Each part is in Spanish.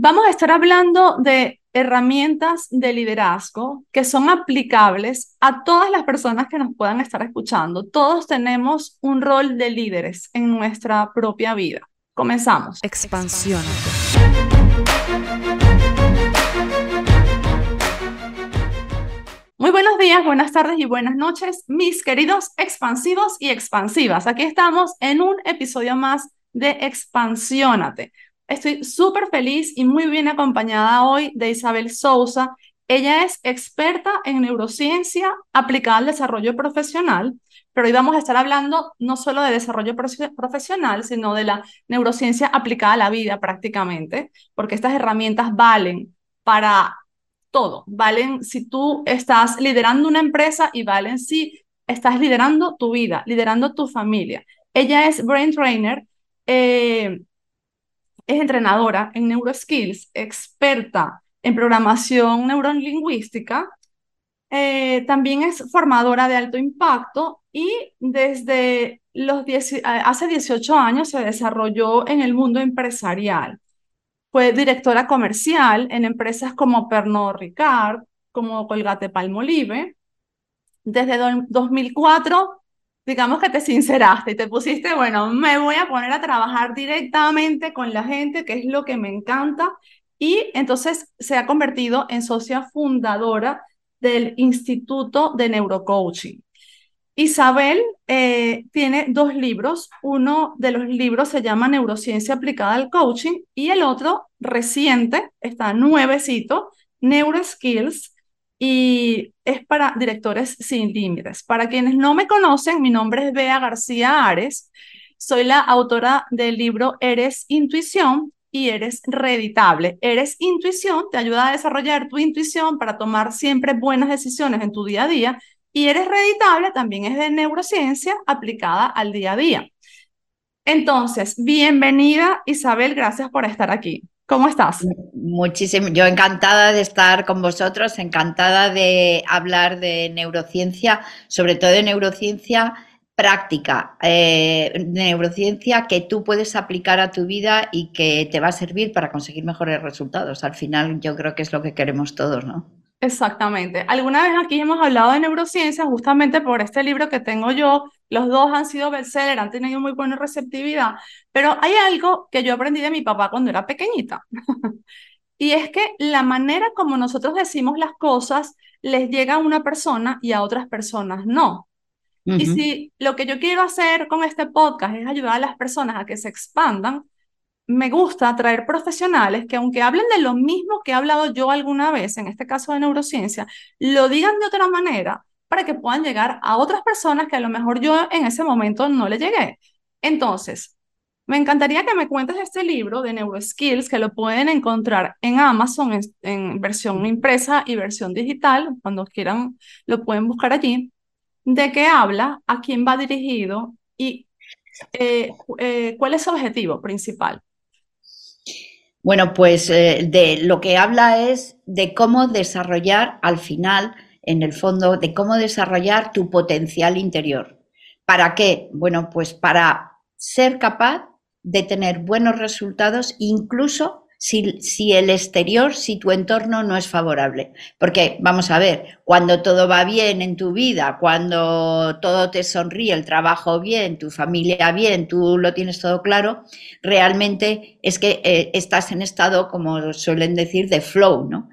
Vamos a estar hablando de herramientas de liderazgo que son aplicables a todas las personas que nos puedan estar escuchando. Todos tenemos un rol de líderes en nuestra propia vida. Comenzamos. Expansión. Muy buenos días, buenas tardes y buenas noches, mis queridos expansivos y expansivas. Aquí estamos en un episodio más de Expansiónate Estoy súper feliz y muy bien acompañada hoy de Isabel Sousa. Ella es experta en neurociencia aplicada al desarrollo profesional, pero hoy vamos a estar hablando no solo de desarrollo profesional, sino de la neurociencia aplicada a la vida prácticamente, porque estas herramientas valen para todo. Valen si tú estás liderando una empresa y valen si estás liderando tu vida, liderando tu familia. Ella es Brain Trainer. Eh, es entrenadora en neuroskills, experta en programación neurolingüística, eh, también es formadora de alto impacto y desde los hace 18 años se desarrolló en el mundo empresarial. Fue directora comercial en empresas como Pernod Ricard, como Colgate Palmolive. Desde 2004 digamos que te sinceraste y te pusiste, bueno, me voy a poner a trabajar directamente con la gente, que es lo que me encanta, y entonces se ha convertido en socia fundadora del Instituto de Neurocoaching. Isabel eh, tiene dos libros. Uno de los libros se llama Neurociencia aplicada al coaching y el otro, reciente, está nuevecito, Neuroskills, y es para directores sin límites. Para quienes no me conocen, mi nombre es Bea García Ares. Soy la autora del libro Eres Intuición y eres reeditable. Eres intuición, te ayuda a desarrollar tu intuición para tomar siempre buenas decisiones en tu día a día. Y eres reeditable también es de neurociencia aplicada al día a día. Entonces, bienvenida Isabel, gracias por estar aquí. ¿Cómo estás? Muchísimo. Yo encantada de estar con vosotros, encantada de hablar de neurociencia, sobre todo de neurociencia práctica, eh, neurociencia que tú puedes aplicar a tu vida y que te va a servir para conseguir mejores resultados. Al final yo creo que es lo que queremos todos, ¿no? Exactamente. Alguna vez aquí hemos hablado de neurociencia justamente por este libro que tengo yo. Los dos han sido bestseller, han tenido muy buena receptividad, pero hay algo que yo aprendí de mi papá cuando era pequeñita. y es que la manera como nosotros decimos las cosas les llega a una persona y a otras personas no. Y si lo que yo quiero hacer con este podcast es ayudar a las personas a que se expandan, me gusta traer profesionales que aunque hablen de lo mismo que he hablado yo alguna vez, en este caso de neurociencia, lo digan de otra manera para que puedan llegar a otras personas que a lo mejor yo en ese momento no le llegué. Entonces, me encantaría que me cuentes este libro de Neuroskills, que lo pueden encontrar en Amazon en, versión impresa y versión digital. Cuando quieran, lo pueden buscar allí. ¿De qué habla? ¿A quién va dirigido? ¿Y eh, eh, cuál es su objetivo principal? Bueno, pues eh, de lo que habla es de cómo desarrollar al final, en el fondo, de cómo desarrollar tu potencial interior. ¿Para qué? Bueno, pues para ser capaz de tener buenos resultados incluso si, el exterior, si tu entorno no es favorable. Porque, vamos a ver, cuando todo va bien en tu vida, cuando todo te sonríe, el trabajo bien, tu familia bien, tú lo tienes todo claro, realmente es que eh, estás en estado, como suelen decir, de flow, ¿no?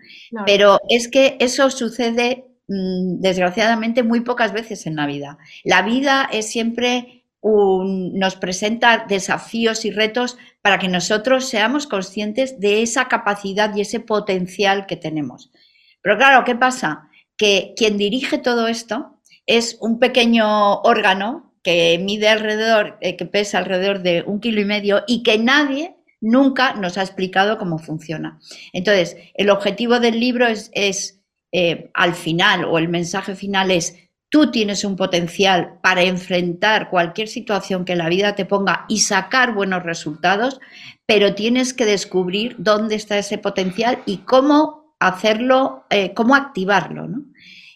Pero es que eso sucede desgraciadamente muy pocas veces en la vida. La vida es siempre nos presenta desafíos y retos para que nosotros seamos conscientes de esa capacidad y ese potencial que tenemos. Pero claro, ¿qué pasa? Que quien dirige todo esto es un pequeño órgano que mide alrededor, eh, que pesa alrededor de un kilo y medio y que nadie nunca nos ha explicado cómo funciona. Entonces, el objetivo del libro es, eh, al final, o el mensaje final es, Tú tienes un potencial para enfrentar cualquier situación que la vida te ponga y sacar buenos resultados, pero tienes que descubrir dónde está ese potencial y cómo hacerlo, eh, cómo activarlo.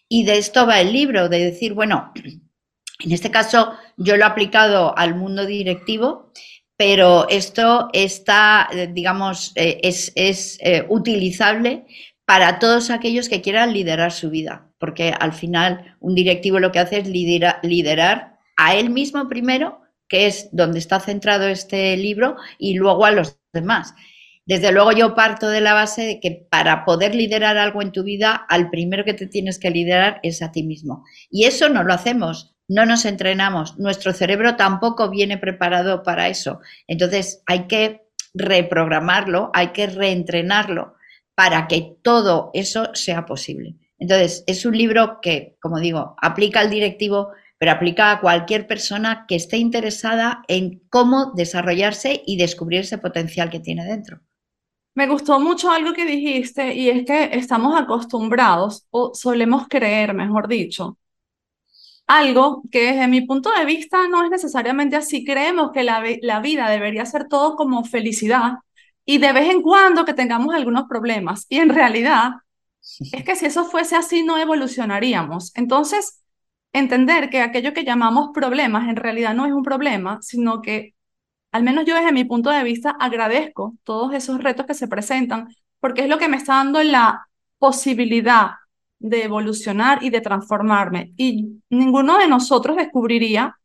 Y de esto va el libro, de decir, bueno, en este caso yo lo he aplicado al mundo directivo, pero esto está, eh, digamos, es, eh, utilizable para todos aquellos que quieran liderar su vida, porque al final un directivo lo que hace es liderar a él mismo primero, que es donde está centrado este libro, y luego a los demás. Desde luego yo parto de la base de que para poder liderar algo en tu vida, al primero que te tienes que liderar es a ti mismo. Y eso no lo hacemos no nos entrenamos, nuestro cerebro tampoco viene preparado para eso. Entonces hay que reprogramarlo, hay que reentrenarlo para que todo eso sea posible. Entonces, es un libro que, como digo, aplica al directivo, pero aplica a cualquier persona que esté interesada en cómo desarrollarse y descubrir ese potencial que tiene dentro. Me gustó mucho algo que dijiste y es que estamos acostumbrados o solemos creer, mejor dicho, algo que desde mi punto de vista no es necesariamente así. Creemos que la, la vida debería ser todo como felicidad y de vez en cuando que tengamos algunos problemas. Y en realidad es que si eso fuese así no evolucionaríamos. Entonces, entender que aquello que llamamos problemas en realidad no es un problema, sino que, al menos yo desde mi punto de vista, agradezco todos esos retos que se presentan, porque es lo que me está dando la posibilidad de evolucionar y de transformarme. Y ninguno de nosotros descubriría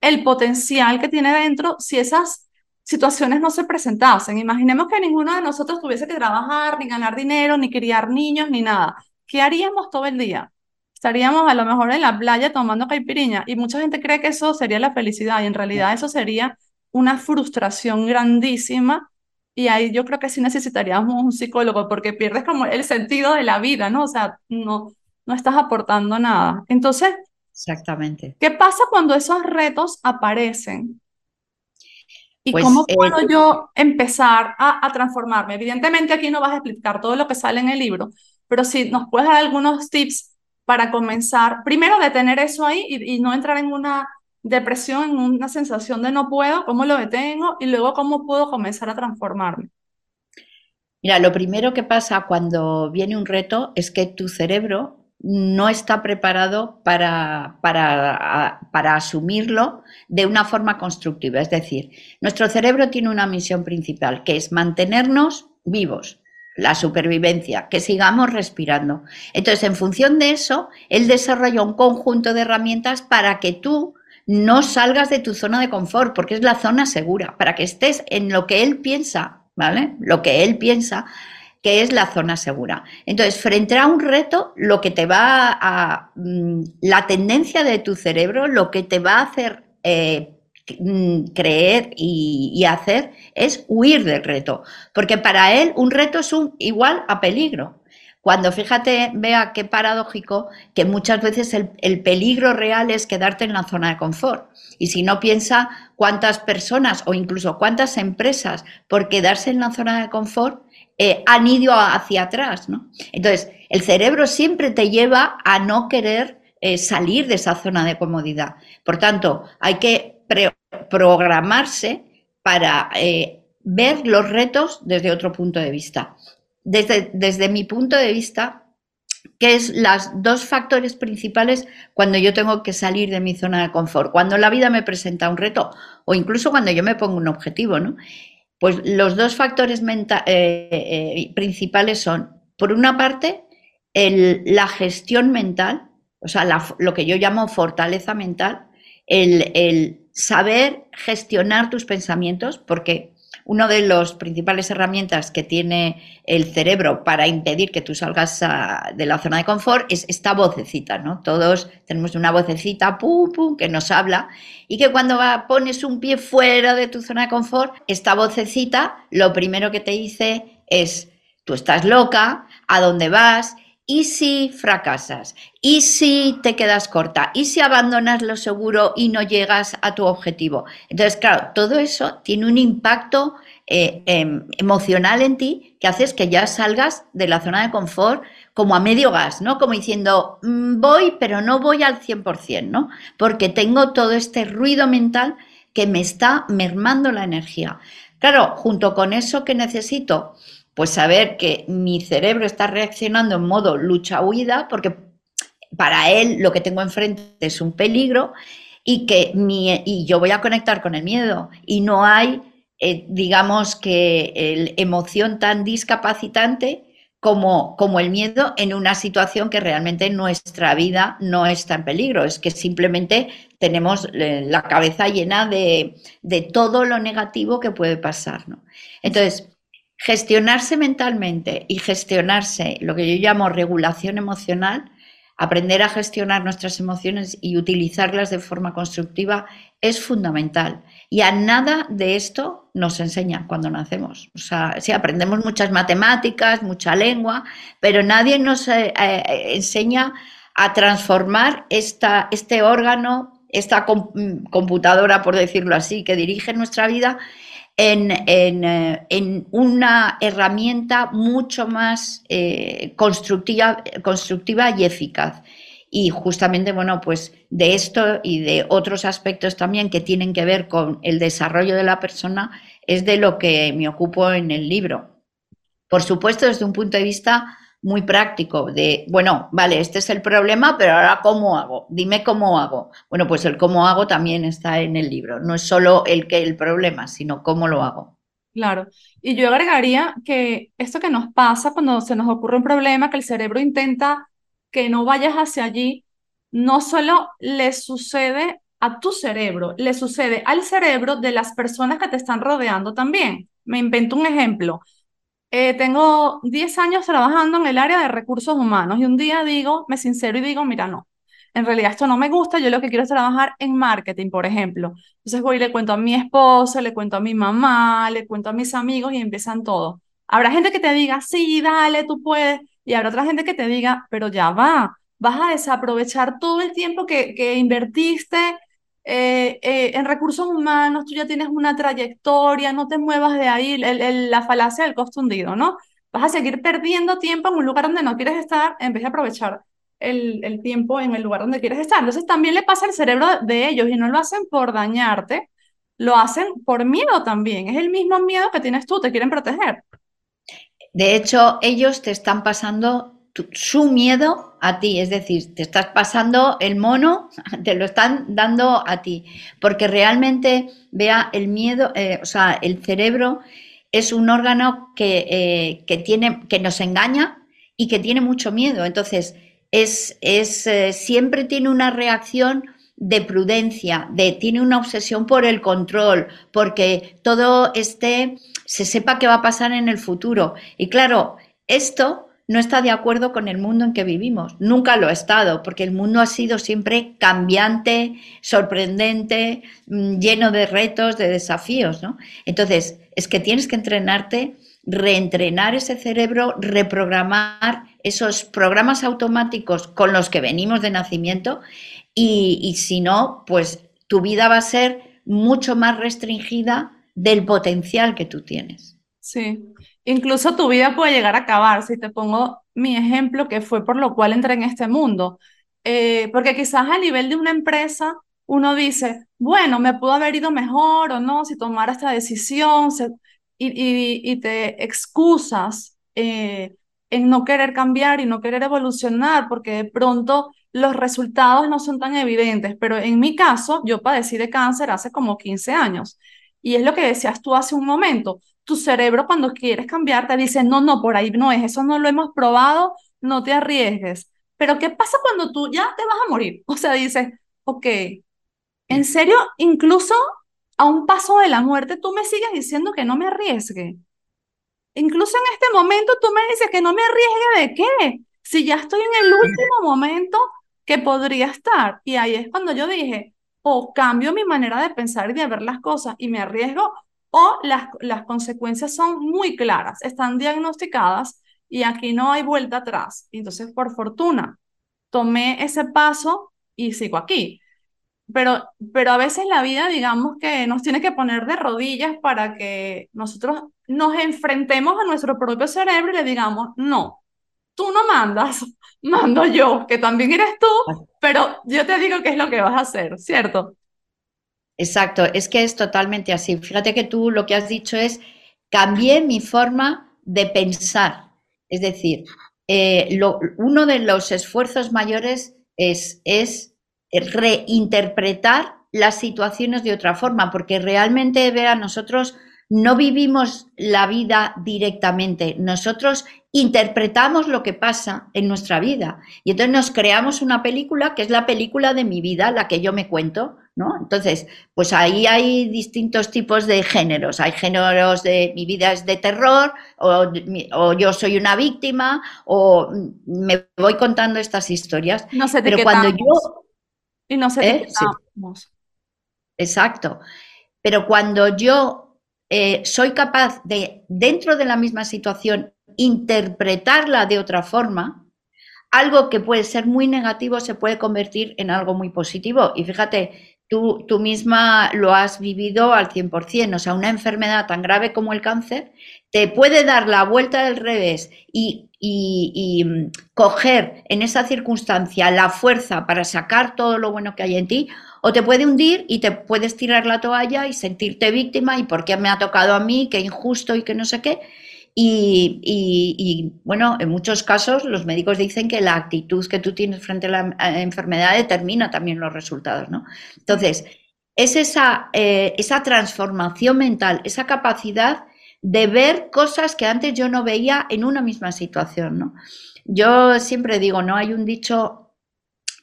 el potencial que tiene dentro si esas situaciones no se presentasen. Imaginemos que ninguno de nosotros tuviese que trabajar, ni ganar dinero, ni criar niños, ni nada. ¿Qué haríamos todo el día? Estaríamos a lo mejor en la playa tomando caipiriña y mucha gente cree que eso sería la felicidad y en realidad eso sería una frustración grandísima y ahí yo creo que sí necesitaríamos un psicólogo porque pierdes como el sentido de la vida, ¿no? O sea, no, no estás aportando nada. Entonces, Exactamente. ¿qué pasa cuando esos retos aparecen? ¿Y pues, cómo puedo eh, yo empezar a, a, transformarme? Evidentemente aquí no vas a explicar todo lo que sale en el libro, pero si nos puedes dar algunos tips para comenzar, primero detener eso ahí y, y no entrar en una depresión, en una sensación de no puedo, cómo lo detengo y luego cómo puedo comenzar a transformarme. Mira, lo primero que pasa cuando viene un reto es que tu cerebro no está preparado para, para, para, asumirlo de una forma constructiva. Es decir, nuestro cerebro tiene una misión principal, que es mantenernos vivos, la supervivencia, que sigamos respirando. Entonces, en función de eso, él desarrolla un conjunto de herramientas para que tú no salgas de tu zona de confort, porque es la zona segura, para que estés en lo que él piensa, ¿vale? Lo que él piensa que es la zona segura. Entonces, frente a un reto, lo que te va a... Mm, la tendencia de tu cerebro, lo que te va a hacer eh, mm, creer y, hacer es huir del reto, porque para él un reto es un, igual a peligro. Cuando fíjate, vea qué paradójico, que muchas veces el, peligro real es quedarte en la zona de confort. Y si no piensa cuántas personas o incluso cuántas empresas por quedarse en la zona de confort eh, han ido hacia atrás, ¿no? Entonces, el cerebro siempre te lleva a no querer eh, salir de esa zona de comodidad. Por tanto, hay que programarse para eh, ver los retos desde otro punto de vista desde, desde mi punto de vista, que es los dos factores principales cuando yo tengo que salir de mi zona de confort, cuando la vida me presenta un reto o incluso cuando yo me pongo un objetivo, ¿no? Pues los dos factores eh, eh, principales son, por una parte, la gestión mental, o sea, lo que yo llamo fortaleza mental, el, el saber gestionar tus pensamientos, porque una de las principales herramientas que tiene el cerebro para impedir que tú salgas de la zona de confort es esta vocecita, ¿no? Todos tenemos una vocecita, pum, pum, que nos habla y que cuando pones un pie fuera de tu zona de confort, esta vocecita lo primero que te dice es, tú estás loca, ¿a dónde vas? ¿Y si fracasas? ¿Y si te quedas corta? ¿Y si abandonas lo seguro y no llegas a tu objetivo? Entonces, claro, todo eso tiene un impacto eh, em, emocional en ti que haces que ya salgas de la zona de confort como a medio gas, ¿no? Como diciendo, mm, voy, pero no voy al 100%, ¿no? Porque tengo todo este ruido mental que me está mermando la energía. Claro, junto con eso que necesito, pues saber que mi cerebro está reaccionando en modo lucha-huida, porque para él lo que tengo enfrente es un peligro y que mi, y yo voy a conectar con el miedo y no hay eh, digamos que el emoción tan discapacitante como, como el miedo en una situación que realmente nuestra vida no está en peligro, es que simplemente tenemos eh, la cabeza llena de, de todo lo negativo que puede pasar. ¿no? Entonces, gestionarse mentalmente y gestionarse lo que yo llamo regulación emocional, aprender a gestionar nuestras emociones y utilizarlas de forma constructiva es fundamental. Y a nada de esto nos enseña cuando nacemos. O sea, sí, aprendemos muchas matemáticas, mucha lengua, pero nadie nos eh, eh, enseña a transformar esta, este órgano, esta computadora, por decirlo así, que dirige nuestra vida eh, en, una herramienta mucho más eh, constructiva, constructiva y eficaz. Y justamente, bueno, pues de esto y de otros aspectos también que tienen que ver con el desarrollo de la persona es de lo que me ocupo en el libro. Por supuesto, desde un punto de vista muy práctico de, bueno, vale, este es el problema, pero ahora ¿cómo hago? Dime cómo hago. Bueno, pues el cómo hago también está en el libro. No es solo el que el problema, sino cómo lo hago. Claro. Y yo agregaría que esto que nos pasa cuando se nos ocurre un problema, que el cerebro intenta que no vayas hacia allí, no solo le sucede a tu cerebro, le sucede al cerebro de las personas que te están rodeando también. Me invento un ejemplo eh, tengo 10 años trabajando en el área de recursos humanos y un día digo, me sincero y digo, mira, no, en realidad esto no me gusta, yo lo que quiero es trabajar en marketing, por ejemplo. Entonces voy y le cuento a mi esposa, le cuento a mi mamá, le cuento a mis amigos y empiezan todo. Habrá gente que te diga, sí, dale, tú puedes, y habrá otra gente que te diga, pero ya va, vas a desaprovechar todo el tiempo que, que invertiste eh, eh, en recursos humanos tú ya tienes una trayectoria, no te muevas de ahí, la falacia del costo hundido, ¿no? Vas a seguir perdiendo tiempo en un lugar donde no quieres estar en vez de aprovechar el, el tiempo en el lugar donde quieres estar. Entonces también le pasa al cerebro de ellos y no lo hacen por dañarte, lo hacen por miedo también. Es el mismo miedo que tienes tú, te quieren proteger. De hecho, ellos te están pasando su miedo a ti, es decir, te estás pasando el mono, te lo están dando a ti, porque realmente, vea, el miedo, eh, o sea, el cerebro es un órgano que, eh, que, tiene, que nos engaña y que tiene mucho miedo, entonces es, es eh, siempre tiene una reacción de prudencia, de tiene una obsesión por el control, porque todo esté, se sepa qué va a pasar en el futuro. Y claro, esto no está de acuerdo con el mundo en que vivimos. Nunca lo ha estado, porque el mundo ha sido siempre cambiante, sorprendente, mm, lleno de retos, de desafíos. ¿no? Entonces, es que tienes que entrenarte, reentrenar ese cerebro, reprogramar esos programas automáticos con los que venimos de nacimiento y, y si no, pues tu vida va a ser mucho más restringida del potencial que tú tienes. Sí, Incluso tu vida puede llegar a acabar, si te pongo mi ejemplo, que fue por lo cual entré en este mundo. Eh, porque quizás a nivel de una empresa uno dice, bueno, me pudo haber ido mejor o no si tomara esta decisión y, te excusas eh, en no querer cambiar y no querer evolucionar porque de pronto los resultados no son tan evidentes. Pero en mi caso, yo padecí de cáncer hace como 15 años. Y es lo que decías tú hace un momento tu cerebro cuando quieres cambiar te dice, no, no, por ahí no es, eso no lo hemos probado, no te arriesgues. Pero ¿qué pasa cuando tú ya te vas a morir? O sea, dices, ok, en serio, incluso a un paso de la muerte, tú me sigues diciendo que no me arriesgue. Incluso en este momento tú me dices que no me arriesgue de qué, si ya estoy en el último momento que podría estar. Y ahí es cuando yo dije, o cambio mi manera de pensar y de ver las cosas y me arriesgo o las, las consecuencias son muy claras, están diagnosticadas y aquí no hay vuelta atrás. Entonces, por fortuna, tomé ese paso y sigo aquí. Pero, pero a veces la vida, digamos que nos tiene que poner de rodillas para que nosotros nos enfrentemos a nuestro propio cerebro y le digamos, no, tú no mandas, mando yo, que también eres tú, pero yo te digo qué es lo que vas a hacer, ¿cierto? Exacto, es que es totalmente así. Fíjate que tú lo que has dicho es, cambié mi forma de pensar. Es decir, eh, uno de los esfuerzos mayores es, es reinterpretar las situaciones de otra forma, porque realmente, vea, nosotros no vivimos la vida directamente, nosotros interpretamos lo que pasa en nuestra vida y entonces nos creamos una película que es la película de mi vida, la que yo me cuento, ¿no? Entonces, pues ahí hay distintos tipos de géneros, hay géneros de mi vida es de terror o, yo soy una víctima o me voy contando estas historias, no sé pero cuando yo y no sé ¿Eh? Exacto. Pero cuando yo eh, soy capaz de, dentro de la misma situación, interpretarla de otra forma, algo que puede ser muy negativo se puede convertir en algo muy positivo. Y fíjate, tú, tú misma lo has vivido al 100%, o sea, una enfermedad tan grave como el cáncer te puede dar la vuelta del revés y, y, mm, coger en esa circunstancia la fuerza para sacar todo lo bueno que hay en ti, o te puede hundir y te puedes tirar la toalla y sentirte víctima y por qué me ha tocado a mí, qué injusto y qué no sé qué. Y, bueno, en muchos casos los médicos dicen que la actitud que tú tienes frente a la enfermedad determina también los resultados, ¿no? Entonces, es esa, eh, esa transformación mental, esa capacidad de ver cosas que antes yo no veía en una misma situación, ¿no? Yo siempre digo, ¿no? Hay un dicho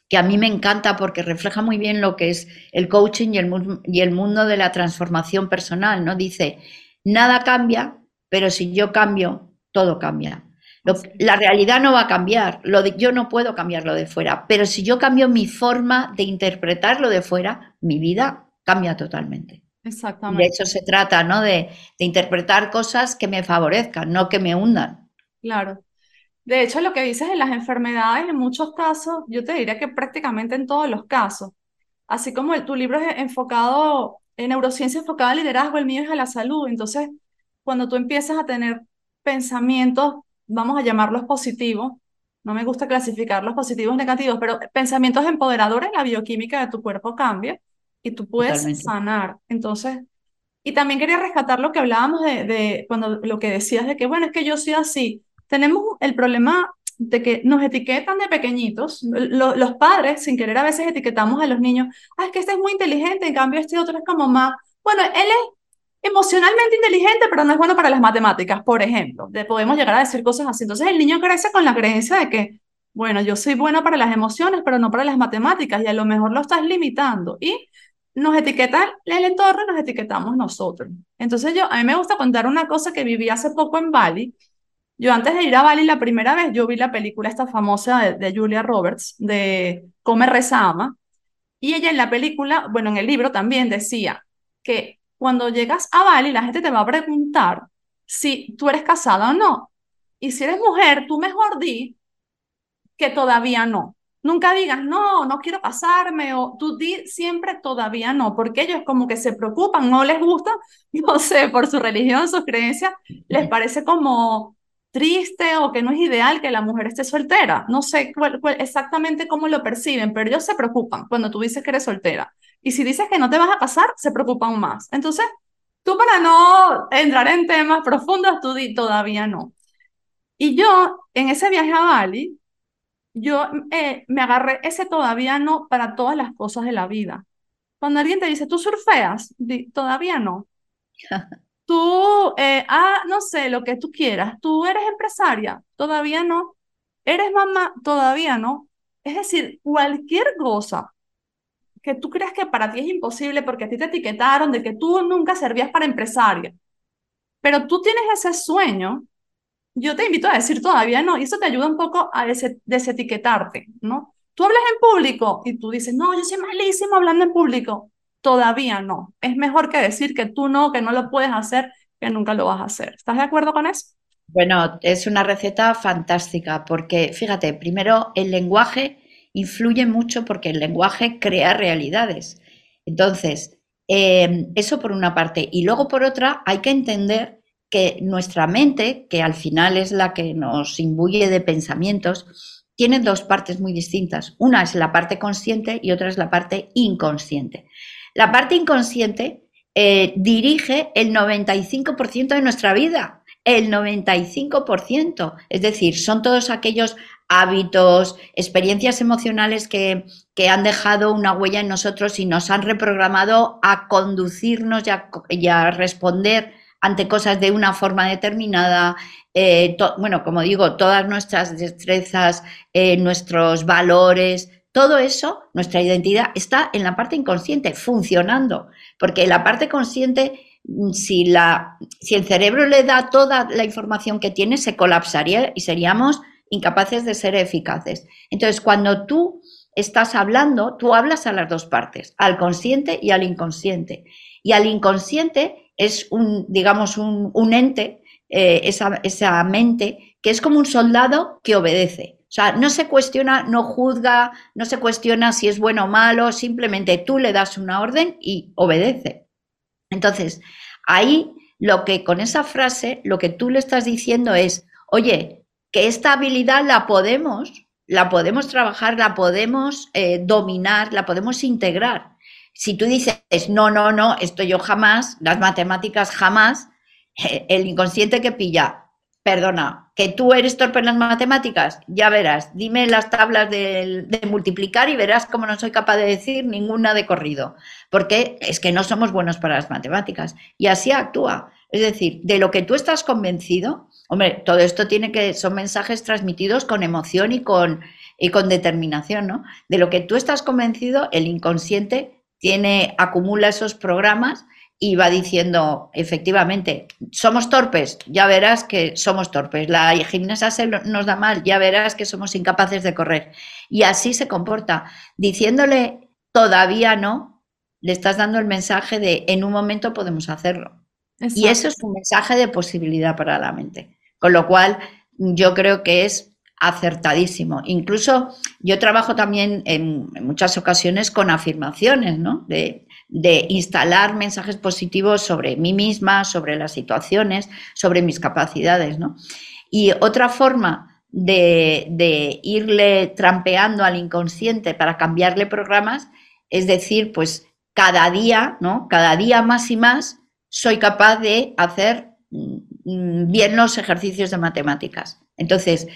que a mí me encanta porque refleja muy bien lo que es el coaching y el, y el mundo de la transformación personal, ¿no? Dice, nada cambia, pero si yo cambio, todo cambia. la realidad no va a cambiar, lo de, yo no puedo cambiarlo de fuera, pero si yo cambio mi forma de interpretarlo de fuera, mi vida cambia totalmente. Exactamente. De eso se trata, ¿no? De, de interpretar cosas que me favorezcan, no que me hundan. Claro. De hecho, lo que dices en las enfermedades, en muchos casos, yo te diría que prácticamente en todos los casos, así como el, tu libro es enfocado en neurociencia enfocada al liderazgo, el mío es a la salud. Entonces, cuando tú empiezas a tener pensamientos, vamos a llamarlos positivos, no me gusta clasificar los positivos negativos, pero pensamientos empoderadores, la bioquímica de tu cuerpo cambia y tú puedes sanar. Entonces, y también quería rescatar lo que hablábamos de, de, cuando lo que decías de que, bueno, es que yo soy así. Tenemos el problema de que nos etiquetan de pequeñitos. los padres, sin querer, a veces etiquetamos a los niños, ah, es que este es muy inteligente, en cambio este otro es como más, bueno, él es emocionalmente inteligente, pero no es bueno para las matemáticas, por ejemplo. De, podemos llegar a decir cosas así. Entonces el niño crece con la creencia de que, bueno, yo soy bueno para las emociones, pero no para las matemáticas, y a lo mejor lo estás limitando. Y nos etiqueta el entorno y nos etiquetamos nosotros. Entonces yo, a mí me gusta contar una cosa que viví hace poco en Bali. Yo antes de ir a Bali la primera vez, yo vi la película esta famosa de, Julia Roberts, de Come, Reza, Ama. Y ella en la película, bueno, en el libro también decía que cuando llegas a Bali, la gente te va a preguntar si tú eres casada o no. Y si eres mujer, tú mejor di que todavía no. Nunca digas, no, no quiero casarme, o tú di siempre todavía no, porque ellos como que se preocupan, no les gusta, no sé, por su religión, sus creencias, les parece como triste o que no es ideal que la mujer esté soltera. No sé exactamente cómo lo perciben, pero ellos se preocupan cuando tú dices que eres soltera. Y si dices que no te vas a casar, se preocupan más. Entonces, tú para no entrar en temas profundos, tú di todavía no. Y yo, en ese viaje a Bali, yo eh, me agarré ese todavía no para todas las cosas de la vida. Cuando alguien te dice, ¿tú surfeas? todavía no. Tú, eh, ah, no sé, lo que tú quieras. ¿Tú eres empresaria? Todavía no. ¿Eres mamá? Todavía no. Es decir, cualquier cosa que tú creas que para ti es imposible porque a ti te etiquetaron de que tú nunca servías para empresaria, pero tú tienes ese sueño yo te invito a decir todavía no, y eso te ayuda un poco a desetiquetarte, ¿no? Tú hablas en público y tú dices, no, yo soy malísimo hablando en público. Todavía no. Es mejor que decir que tú no, que no lo puedes hacer, que nunca lo vas a hacer. ¿Estás de acuerdo con eso? Bueno, es una receta fantástica porque, fíjate, primero el lenguaje influye mucho porque el lenguaje crea realidades. Entonces, eh, eso por una parte. Y luego por otra, hay que entender que nuestra mente, que al final es la que nos imbuye de pensamientos, tiene dos partes muy distintas. Una es la parte consciente y otra es la parte inconsciente. La parte inconsciente eh, dirige el 95% de nuestra vida, el 95%. Es decir, son todos aquellos hábitos, experiencias emocionales que, han dejado una huella en nosotros y nos han reprogramado a conducirnos y a responder ante cosas de una forma determinada. Eh, bueno, como digo, todas nuestras destrezas, eh, nuestros valores, todo eso, nuestra identidad, está en la parte inconsciente, funcionando. Porque la parte consciente, mm, si, la, si el cerebro le da toda la información que tiene, se colapsaría y seríamos incapaces de ser eficaces. Entonces, cuando tú estás hablando, tú hablas a las dos partes, al consciente y al inconsciente. Y al inconsciente es un, digamos, un, ente, eh, esa, esa mente, que es como un soldado que obedece. O sea, no se cuestiona, no juzga, no se cuestiona si es bueno o malo, simplemente tú le das una orden y obedece. Entonces, ahí lo que con esa frase, lo que tú le estás diciendo es, oye, que esta habilidad la podemos, la podemos trabajar, la podemos eh, dominar, la podemos integrar. Si tú dices, no, no, no, esto yo jamás, las matemáticas jamás, el inconsciente que pilla, perdona, que tú eres torpe en las matemáticas, ya verás, dime las tablas de, de, multiplicar y verás cómo no soy capaz de decir ninguna de corrido, porque es que no somos buenos para las matemáticas. Y así actúa. Es decir, de lo que tú estás convencido, hombre, todo esto tiene que, son mensajes transmitidos con emoción y con, y con determinación, ¿no? De lo que tú estás convencido, el inconsciente tiene, acumula esos programas y va diciendo, efectivamente, somos torpes, ya verás que somos torpes. La gimnasia se nos da mal, ya verás que somos incapaces de correr. Y así se comporta. Diciéndole todavía no, le estás dando el mensaje de en un momento podemos hacerlo. Y eso es un mensaje de posibilidad para la mente. Con lo cual, yo creo que es acertadísimo. Incluso yo trabajo también en, muchas ocasiones con afirmaciones, ¿no? De, instalar mensajes positivos sobre mí misma, sobre las situaciones, sobre mis capacidades, ¿no? Y otra forma de, de irle trampeando al inconsciente para cambiarle programas es decir, pues cada día, ¿no? Cada día más y más soy capaz de hacer mm, bien los ejercicios de matemáticas. Entonces,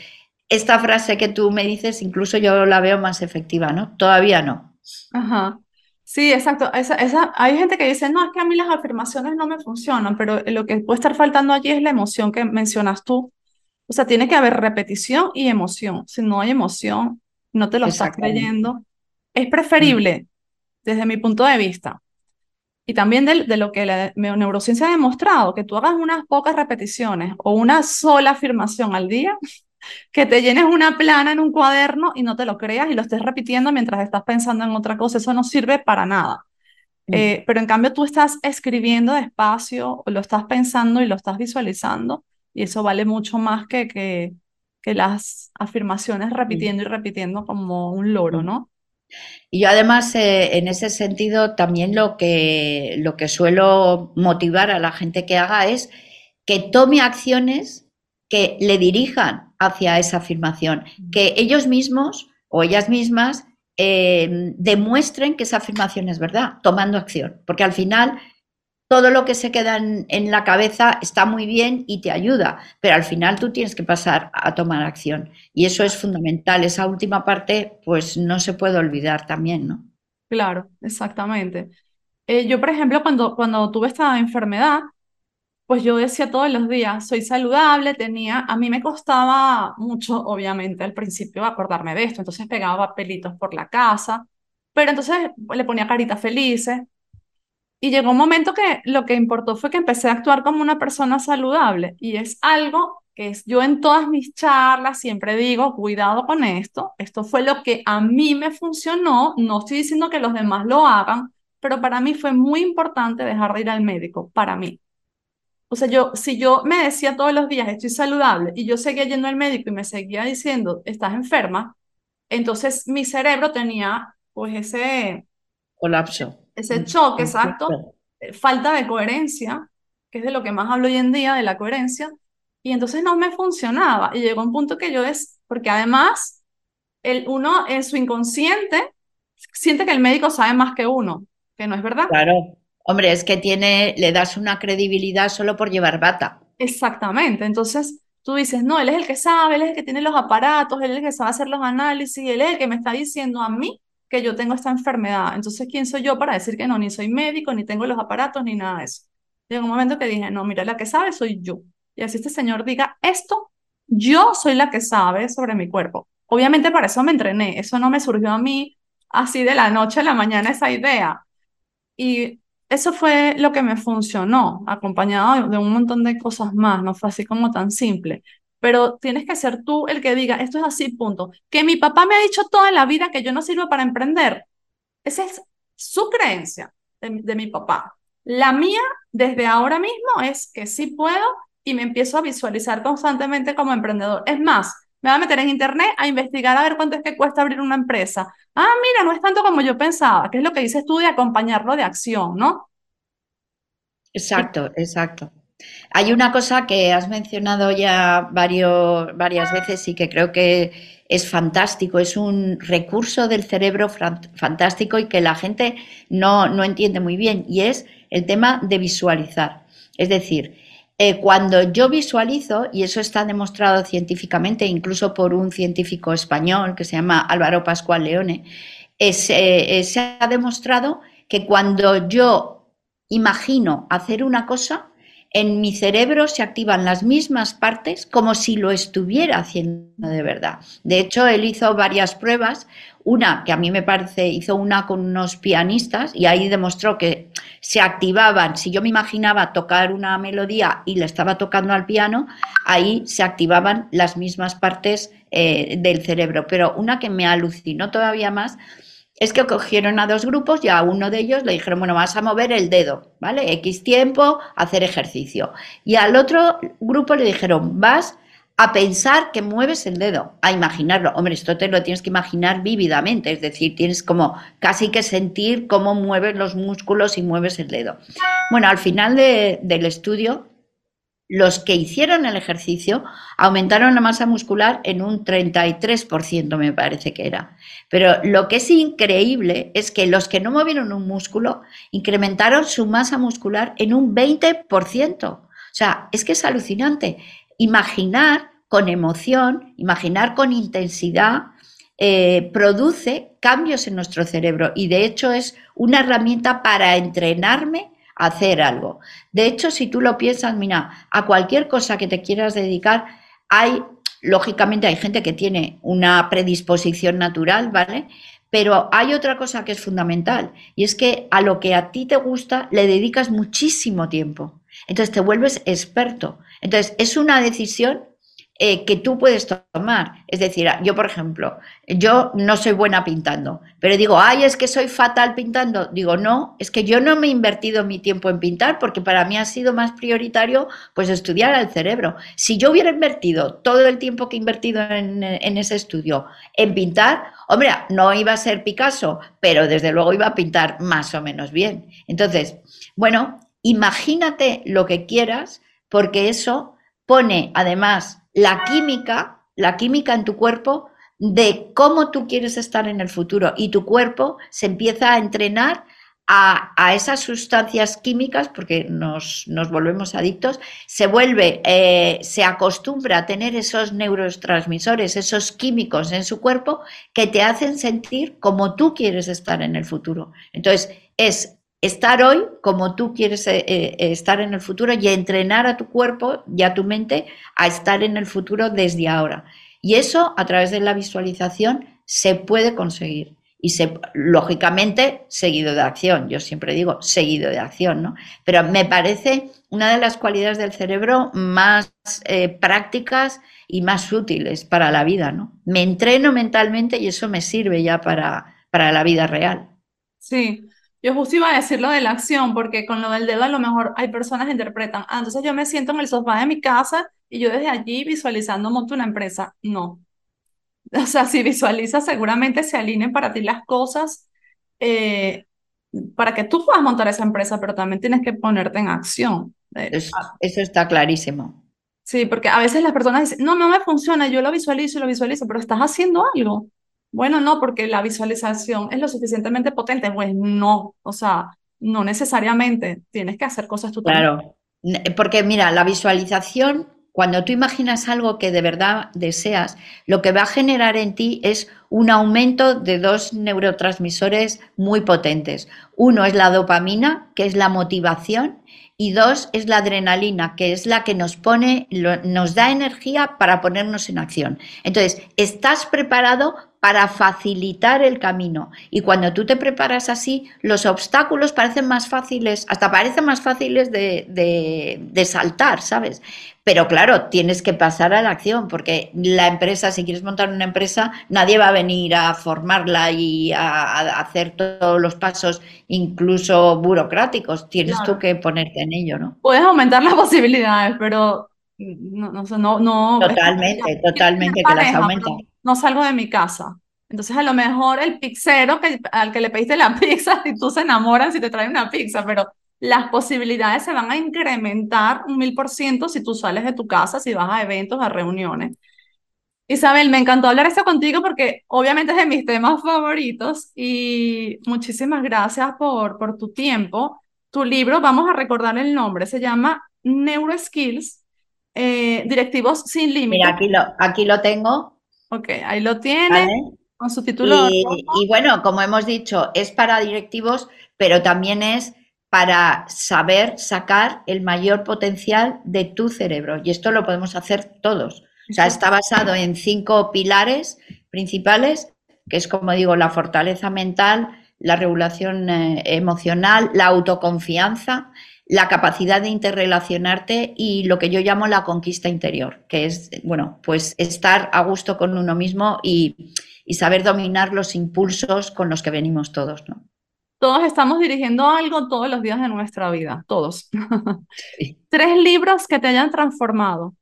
esta frase que tú me dices, incluso yo la veo más efectiva, ¿no? Todavía no. Ajá. Sí, exacto. Esa, hay gente que dice, no, es que a mí las afirmaciones no me funcionan, pero lo que puede estar faltando allí es la emoción que mencionas tú. O sea, tiene que haber repetición y emoción. Si no hay emoción, no te lo estás creyendo. Es preferible, desde mi punto de vista, y también de, lo que la neurociencia ha demostrado, que tú hagas unas pocas repeticiones o una sola afirmación al día, que te llenes una plana en un cuaderno y no te lo creas y lo estés repitiendo mientras estás pensando en otra cosa, eso no sirve para nada. Mm. Eh, pero en cambio tú estás escribiendo despacio, lo estás pensando y lo estás visualizando, y eso vale mucho más que, que, que las afirmaciones repitiendo y repitiendo como un loro, mm. ¿no? Y yo además, eh, en ese sentido, también lo que, lo que suelo motivar a la gente que haga es que tome acciones que le dirijan hacia esa afirmación, que ellos mismos o ellas mismas eh, demuestren que esa afirmación es verdad, tomando acción, porque al final todo lo que se queda en, la cabeza está muy bien y te ayuda, pero al final tú tienes que pasar a tomar acción. Y eso es fundamental. Esa última parte, pues no se puede olvidar también, ¿no? Claro, exactamente. Eh, yo, por ejemplo, cuando, cuando tuve esta enfermedad, pues yo decía todos los días, soy saludable, tenía, a mí me costaba mucho, obviamente, al principio acordarme de esto, entonces pegaba pelitos por la casa, pero entonces le ponía caritas felices, y llegó un momento que lo que importó fue que empecé a actuar como una persona saludable. Y es algo que es, yo en todas mis charlas siempre digo, cuidado con esto, esto fue lo que a mí me funcionó, no estoy diciendo que los demás lo hagan, pero para mí fue muy importante dejar de ir al médico, para mí. O sea, yo, si yo me decía todos los días, estoy saludable, y yo seguía yendo al médico y me seguía diciendo, estás enferma, entonces mi cerebro tenía pues ese colapso ese mm, choque, exacto, eh, falta de coherencia, que es de lo que más hablo hoy en día, de la coherencia, y entonces no me funcionaba. Y llegó un punto que yo es, porque además, el, uno en su inconsciente siente que el médico sabe más que uno, que no es verdad. Claro, hombre, es que tiene, le das una credibilidad solo por llevar bata. Exactamente, entonces tú dices, no, él es el que sabe, él es el que tiene los aparatos, él es el que sabe hacer los análisis, él es el que me está diciendo a mí que yo tengo esta enfermedad. Entonces, ¿quién soy yo para decir que no? Ni soy médico, ni tengo los aparatos, ni nada de eso. Llegó un momento que dije, no, mira, la que sabe soy yo. Y así este señor diga esto, yo soy la que sabe sobre mi cuerpo. Obviamente para eso me entrené, eso no me surgió a mí así de la noche a la mañana esa idea. Y eso fue lo que me funcionó, acompañado de un montón de cosas más, no fue así como tan simple. Pero tienes que ser tú el que diga, esto es así, punto. Que mi papá me ha dicho toda la vida que yo no sirvo para emprender. Esa es su creencia de, de mi papá. La mía, desde ahora mismo, es que sí puedo y me empiezo a visualizar constantemente como emprendedor. Es más, me voy a meter en internet a investigar a ver cuánto es que cuesta abrir una empresa. Ah, mira, no es tanto como yo pensaba, que es lo que dices tú de acompañarlo de acción, ¿no? Exacto, exacto. Hay una cosa que has mencionado ya varias veces y que creo que es fantástico, es un recurso del cerebro fantástico y que la gente no, no entiende muy bien, y es el tema de visualizar. Es decir, eh, cuando yo visualizo, y eso está demostrado científicamente, incluso por un científico español que se llama Álvaro Pascual Leone, eh, se ha demostrado que cuando yo imagino hacer una cosa, en mi cerebro se activan las mismas partes como si lo estuviera haciendo de verdad. De hecho, él hizo varias pruebas, una que a mí me parece, hizo una con unos pianistas y ahí demostró que se activaban, si yo me imaginaba tocar una melodía y le estaba tocando al piano, ahí se activaban las mismas partes eh, del cerebro. Pero una que me alucinó todavía más es que cogieron a dos grupos y a uno de ellos le dijeron, bueno, vas a mover el dedo, ¿vale? X tiempo, hacer ejercicio. Y al otro grupo le dijeron, vas a pensar que mueves el dedo, a imaginarlo. Hombre, esto te lo tienes que imaginar vívidamente, es decir, tienes como casi que sentir cómo mueves los músculos y mueves el dedo. Bueno, al final del estudio los que hicieron el ejercicio aumentaron la masa muscular en un 33%, me parece que era. Pero lo que es increíble es que los que no movieron un músculo incrementaron su masa muscular en un 20%. O sea, es que es alucinante. Imaginar con emoción, imaginar con intensidad, eh, produce cambios en nuestro cerebro y de hecho es una herramienta para entrenarme hacer algo. De hecho, si tú lo piensas, mira, a cualquier cosa que te quieras dedicar, hay, lógicamente, hay gente que tiene una predisposición natural, ¿vale? Pero hay otra cosa que es fundamental y es que a lo que a ti te gusta le dedicas muchísimo tiempo. Entonces te vuelves experto. Entonces es una decisión eh, que tú puedes tomar. Es decir, yo, por ejemplo, yo no soy buena pintando, pero digo, ay, es que soy fatal pintando. Digo, no, es que yo no me he invertido mi tiempo en pintar porque para mí ha sido más prioritario pues estudiar al cerebro. Si yo hubiera invertido todo el tiempo que he invertido en, en ese estudio en pintar, hombre, no iba a ser Picasso, pero desde luego iba a pintar más o menos bien. Entonces, bueno, imagínate lo que quieras porque eso pone además la química, la química en tu cuerpo de cómo tú quieres estar en el futuro y tu cuerpo se empieza a entrenar a, esas sustancias químicas, porque nos, volvemos adictos, se vuelve, eh, se acostumbra a tener esos neurotransmisores, esos químicos en su cuerpo que te hacen sentir como tú quieres estar en el futuro. Entonces, es estar hoy como tú quieres eh, eh, estar en el futuro y entrenar a tu cuerpo y a tu mente a estar en el futuro desde ahora. Y eso a través de la visualización se puede conseguir. Y se, lógicamente, seguido de acción. Yo siempre digo seguido de acción, ¿no? Pero me parece una de las cualidades del cerebro más eh, prácticas y más útiles para la vida, ¿no? Me entreno mentalmente y eso me sirve ya para, para la vida real. Sí, yo justo iba a decir lo de la acción, porque con lo del dedo a lo mejor hay personas que interpretan, ah, entonces yo me siento en el sofá de mi casa y yo desde allí visualizando monto una empresa. No. O sea, si visualizas, seguramente se alineen para ti las cosas eh, para que tú puedas montar esa empresa, pero también tienes que ponerte en acción. Eso, eso está clarísimo. Sí, porque a veces las personas dicen, no, no me funciona, yo lo visualizo y lo visualizo, pero estás haciendo algo. Bueno, no, porque la visualización es lo suficientemente potente. Pues no, o sea, no necesariamente. Tienes que hacer cosas tú Claro, porque mira, la visualización, cuando tú imaginas algo que de verdad deseas, lo que va a generar en ti es un aumento de dos neurotransmisores muy potentes. Uno es la dopamina, que es la motivación, y dos es la adrenalina, que es la que nos pone, nos da energía para ponernos en acción. Entonces, estás preparado para facilitar el camino. Y cuando tú te preparas así, los obstáculos parecen más fáciles, hasta parecen más fáciles de, saltar, ¿sabes? Pero claro, tienes que pasar a la acción, porque la empresa, si quieres montar una empresa, nadie va a venir a formarla y a, hacer todos los pasos, incluso burocráticos. Tienes tú que ponerte en ello, ¿no? Puedes aumentar las posibilidades, pero no, no, no. Totalmente, totalmente que las aumenta no salgo de mi casa. Entonces, a lo mejor el pizzero que, al que le pediste la pizza, y tú se enamoran si te trae una pizza, pero las posibilidades se van a incrementar un mil por ciento si tú sales de tu casa, si vas a eventos, a reuniones. Isabel, me encantó hablar esto contigo porque obviamente es de mis temas favoritos y muchísimas gracias por, por tu tiempo. Tu libro, vamos a recordar el nombre, se llama Neuroskills, eh, Directivos sin Límites. Mira, aquí lo, aquí lo tengo. Ok, ahí lo tiene. Con su título. Y, bueno, como hemos dicho, es para directivos, pero también es para saber sacar el mayor potencial de tu cerebro. Y esto lo podemos hacer todos. O sea, está basado en cinco pilares principales, que es, como digo, la fortaleza mental, la regulación eh, emocional, la autoconfianza, la capacidad de interrelacionarte y lo que yo llamo la conquista interior, que es, bueno, pues estar a gusto con uno mismo y, saber dominar los impulsos con los que venimos todos, ¿no? Todos estamos dirigiendo algo todos los días de nuestra vida, todos. Tres libros que te hayan transformado.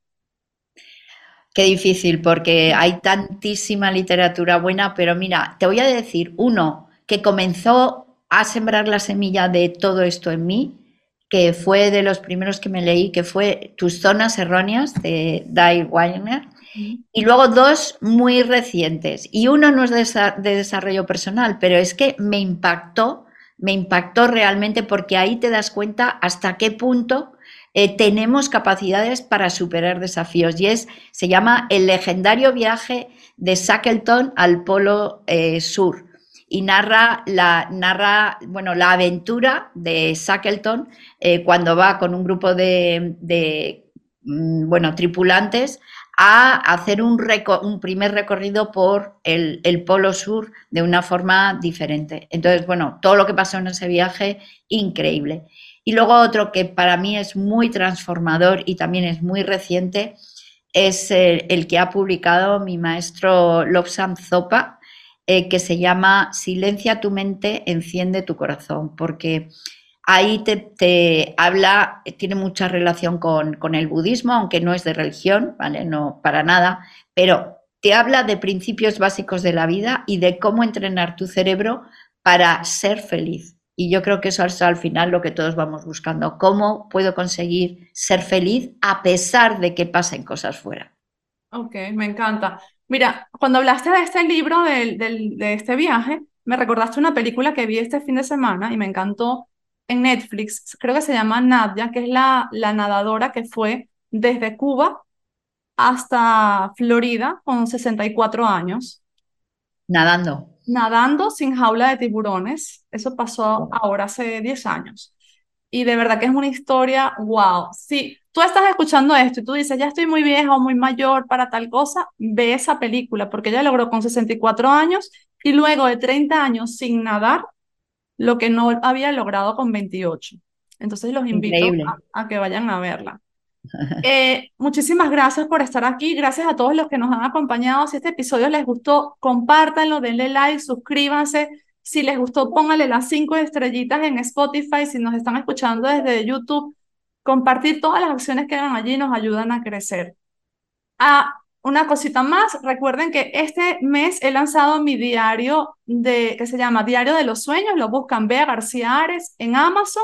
Qué difícil, porque hay tantísima literatura buena, pero mira, te voy a decir uno que comenzó a sembrar la semilla de todo esto en mí, que fue de los primeros que me leí, que fue Tus zonas erróneas de Dai Weiner, y luego dos muy recientes. Y uno no es de, desarrollo personal, pero es que me impactó, me impactó realmente porque ahí te das cuenta hasta qué punto eh, tenemos capacidades para superar desafíos. Y es, se llama El legendario viaje de Shackleton al Polo eh, Sur y narra la, narra, bueno, la aventura de Shackleton eh, cuando va con un grupo de, mm, bueno, tripulantes a hacer un, un primer recorrido por el, el, Polo Sur de una forma diferente. Entonces, bueno, todo lo que pasó en ese viaje, increíble. Y luego otro que para mí es muy transformador y también es muy reciente, es el, el que ha publicado mi maestro Lobsam Zopa, eh, que se llama Silencia tu mente, enciende tu corazón, porque ahí te, habla, tiene mucha relación con, con, el budismo, aunque no es de religión, ¿vale? No, para nada, pero te habla de principios básicos de la vida y de cómo entrenar tu cerebro para ser feliz. Y yo creo que eso es al final lo que todos vamos buscando. ¿Cómo puedo conseguir ser feliz a pesar de que pasen cosas fuera? Ok, me encanta. Mira, cuando hablaste de este libro, de este viaje, me recordaste una película que vi este fin de semana y me encantó en Netflix. Creo que se llama Nadia, que es la, la nadadora que fue desde Cuba hasta Florida con 64 años. Nadando. Nadando sin jaula de tiburones. Eso pasó ahora hace 10 años. Y de verdad que es una historia, wow. Sí, tú estás escuchando esto y tú dices, ya estoy muy vieja o muy mayor para tal cosa, ve esa película, porque ella logró con 64 años y luego de 30 años sin nadar lo que no había logrado con 28. Entonces los invito a, que vayan a verla. Eh, muchísimas gracias por estar aquí. Gracias a todos los que nos han acompañado. Si este episodio les gustó, compártanlo, denle like, suscríbanse. Si les gustó, pónganle las cinco estrellitas en Spotify. Si nos están escuchando desde YouTube, Compartir todas las acciones que hagan allí nos ayudan a crecer. Ah, una cosita más, recuerden que este mes he lanzado mi diario de, que se llama Diario de los Sueños, lo buscan Bea García Ares en Amazon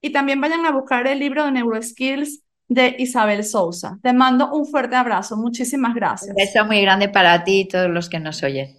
y también vayan a buscar el libro de Neuroskills de Isabel Sousa. Te mando un fuerte abrazo, muchísimas gracias. Un beso muy grande para ti y todos los que nos oyen.